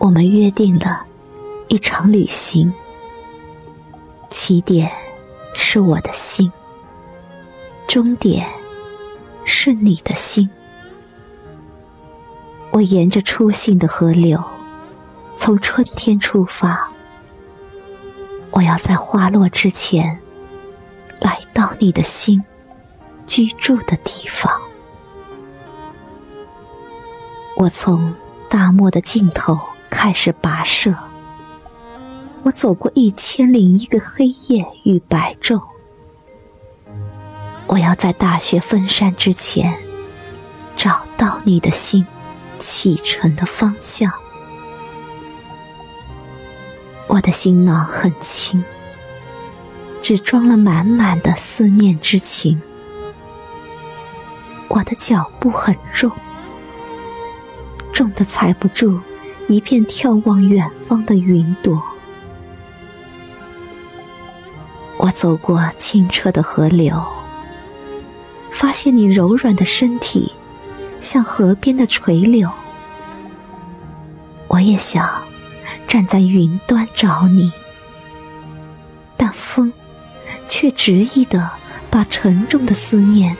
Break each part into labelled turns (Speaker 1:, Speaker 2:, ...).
Speaker 1: 我们约定了一场旅行，起点是我的心，终点是你的心。我沿着初信的河流，从春天出发，我要在花落之前来到你的心居住的地方。我从大漠的尽头开始跋涉，我走过一千零一个黑夜与白昼。我要在大雪封山之前找到你的心启程的方向。我的行囊很轻，只装了满满的思念之情。我的脚步很重。重的踩不住一片眺望远方的云朵。我走过清澈的河流，发现你柔软的身体像河边的垂柳。我也想站在云端找你，但风却执意的把沉重的思念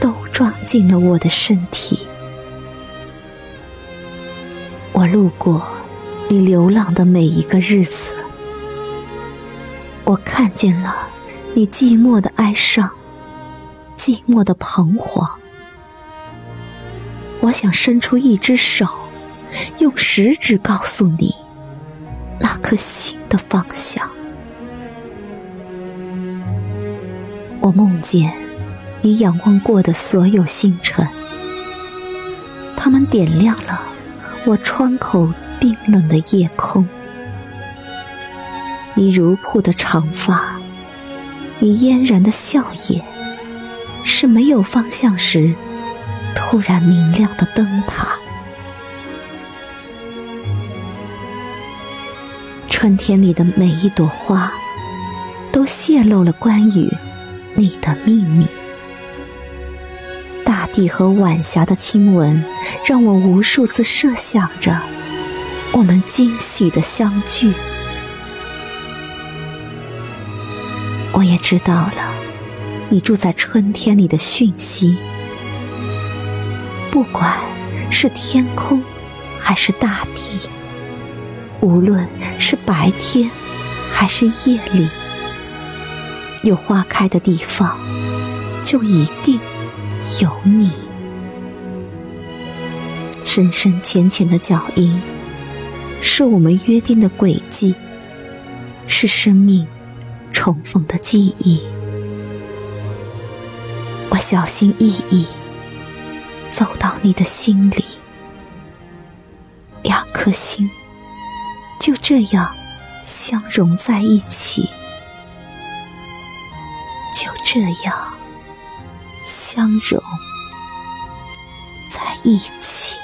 Speaker 1: 都装进了我的身体。我路过你流浪的每一个日子，我看见了你寂寞的哀伤，寂寞的彷徨。我想伸出一只手，用食指告诉你那颗心的方向。我梦见你仰望过的所有星辰，它们点亮了。我窗口冰冷的夜空，你如瀑的长发，你嫣然的笑靥，是没有方向时突然明亮的灯塔。春天里的每一朵花，都泄露了关于你的秘密。地和晚霞的亲吻，让我无数次设想着我们惊喜的相聚。我也知道了，你住在春天里的讯息。不管是天空，还是大地，无论是白天，还是夜里，有花开的地方，就一定。有你，深深浅浅的脚印，是我们约定的轨迹，是生命重逢的记忆。我小心翼翼走到你的心里，两颗心就这样相融在一起，就这样。相融在一起。